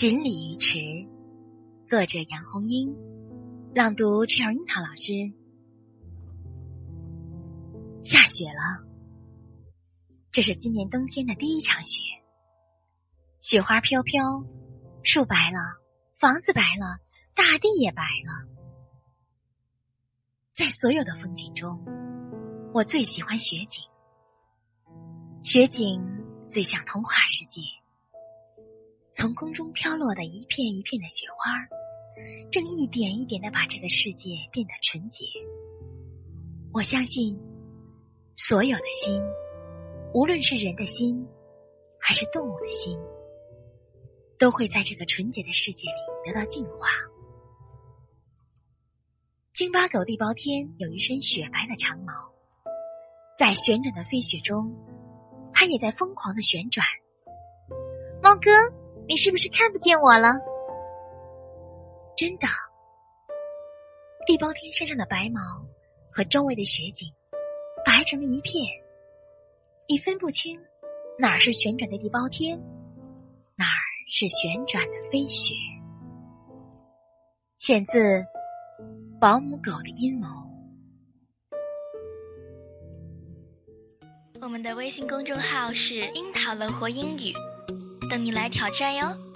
锦鲤鱼池，作者杨红樱，朗读陈尔樱桃老师。下雪了，这是今年冬天的第一场雪。雪花飘飘，树白了，房子白了，大地也白了。在所有的风景中，我最喜欢雪景。雪景最像童话世界。从空中飘落的一片一片的雪花，正一点一点的把这个世界变得纯洁。我相信，所有的心，无论是人的心，还是动物的心，都会在这个纯洁的世界里得到净化。京巴狗地包天有一身雪白的长毛，在旋转的飞雪中，它也在疯狂的旋转。猫哥。你是不是看不见我了？真的，地包天身上的白毛和周围的雪景白成了一片，你分不清哪儿是旋转的地包天，哪儿是旋转的飞雪。选自《保姆狗的阴谋》。我们的微信公众号是“樱桃乐活英语”。等你来挑战哟！